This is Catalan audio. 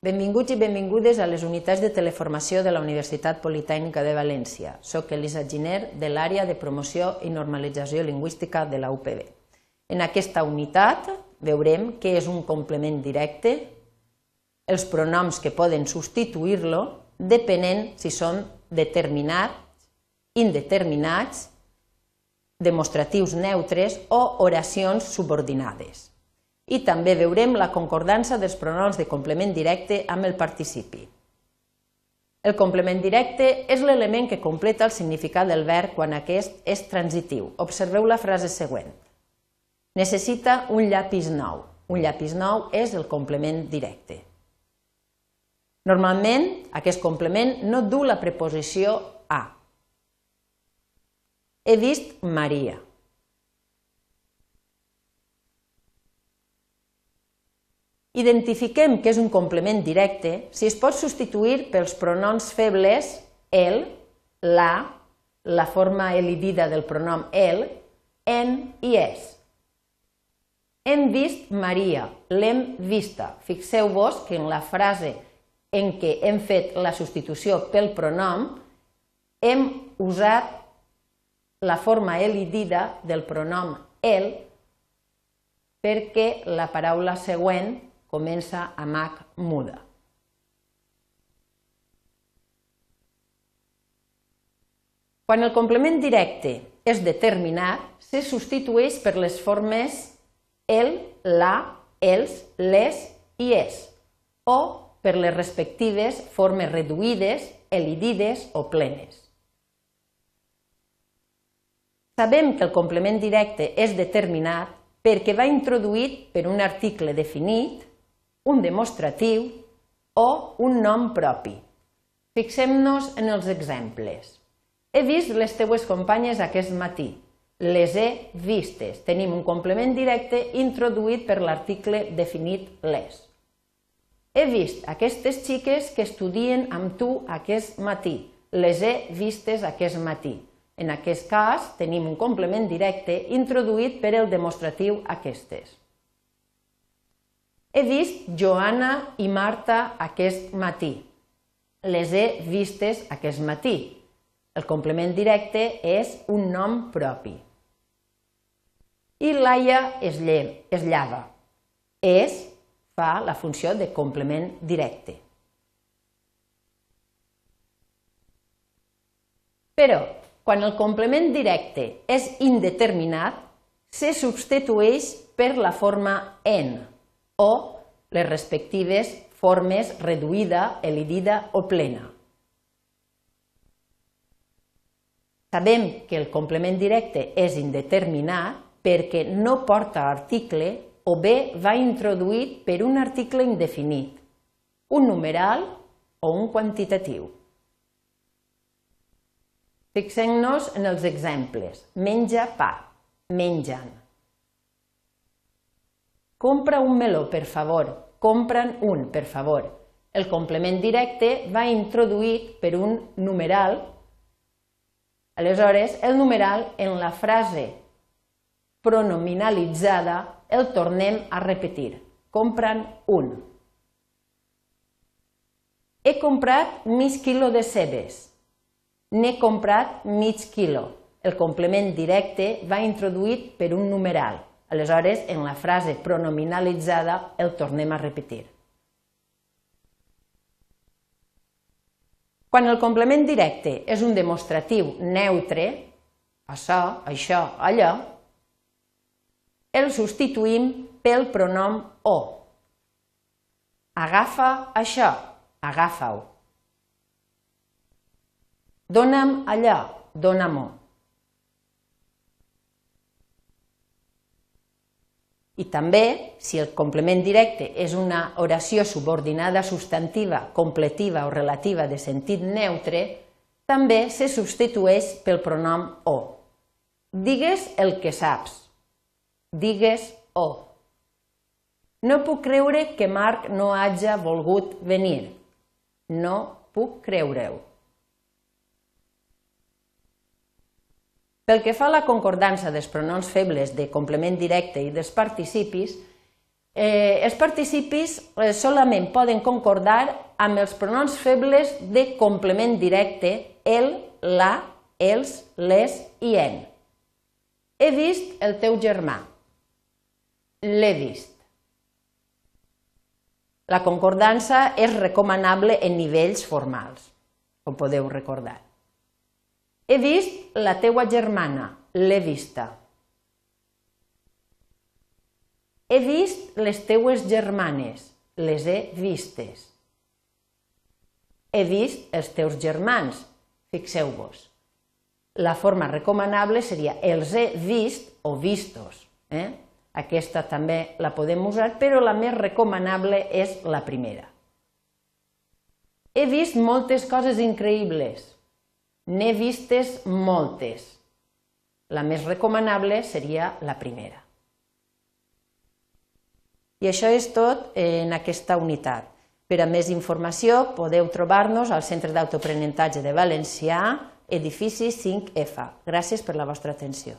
Benvinguts i benvingudes a les unitats de teleformació de la Universitat Politècnica de València. Soc Elisa Giner, de l'àrea de promoció i normalització lingüística de la UPB. En aquesta unitat veurem què és un complement directe, els pronoms que poden substituir-lo, depenent si són determinats, indeterminats, demostratius neutres o oracions subordinades i també veurem la concordança dels pronoms de complement directe amb el participi. El complement directe és l'element que completa el significat del verb quan aquest és transitiu. Observeu la frase següent. Necessita un llapis nou. Un llapis nou és el complement directe. Normalment, aquest complement no du la preposició a. He vist Maria. Identifiquem que és un complement directe si es pot substituir pels pronoms febles el, la, la forma elidida del pronom el, en i es. Hem vist Maria, l'hem vista. Fixeu-vos que en la frase en què hem fet la substitució pel pronom hem usat la forma elidida del pronom el perquè la paraula següent comença amb H muda. Quan el complement directe és determinat, se substitueix per les formes el, la, els, les i es, o per les respectives formes reduïdes, elidides o plenes. Sabem que el complement directe és determinat perquè va introduït per un article definit un demostratiu o un nom propi. Fixem-nos en els exemples. He vist les teues companyes aquest matí. Les he vistes. Tenim un complement directe introduït per l'article definit les. He vist aquestes xiques que estudien amb tu aquest matí. Les he vistes aquest matí. En aquest cas, tenim un complement directe introduït per el demostratiu aquestes. He vist Joana i Marta aquest matí. Les he vistes aquest matí. El complement directe és un nom propi. I Laia es, lle es llava. És fa la funció de complement directe. Però, quan el complement directe és indeterminat, se substitueix per la forma en o les respectives formes reduïda, elidida o plena. Sabem que el complement directe és indeterminat perquè no porta article o bé va introduït per un article indefinit, un numeral o un quantitatiu. Fixem-nos en els exemples. Menja pa, mengen. Compra un meló, per favor. Compren un, per favor. El complement directe va introduït per un numeral. Aleshores, el numeral en la frase pronominalitzada el tornem a repetir. Compren un. He comprat mig quilo de cebes. N'he comprat mig quilo. El complement directe va introduït per un numeral. Aleshores, en la frase pronominalitzada el tornem a repetir. Quan el complement directe és un demostratiu neutre, això, això, allò, el substituïm pel pronom o. Agafa això, agafa-ho. Dóna'm allò, dóna-m'ho. I també, si el complement directe és una oració subordinada substantiva, completiva o relativa de sentit neutre, també se substitueix pel pronom o. Digues el que saps. Digues o. No puc creure que Marc no hagi volgut venir. No puc creure-ho. Pel que fa a la concordança dels pronoms febles de complement directe i dels participis, Eh, els participis eh, solament poden concordar amb els pronoms febles de complement directe el, la, els, les i en. He vist el teu germà. L'he vist. La concordança és recomanable en nivells formals, com podeu recordar. He vist la teua germana, l'he vista. He vist les teues germanes, les he vistes. He vist els teus germans, fixeu-vos. La forma recomanable seria els he vist o vistos. Eh? Aquesta també la podem usar, però la més recomanable és la primera. He vist moltes coses increïbles. N'he vistes moltes. La més recomanable seria la primera. I això és tot en aquesta unitat. Per a més informació podeu trobar-nos al Centre d'Autoaprenentatge de Valencià, edifici 5F. Gràcies per la vostra atenció.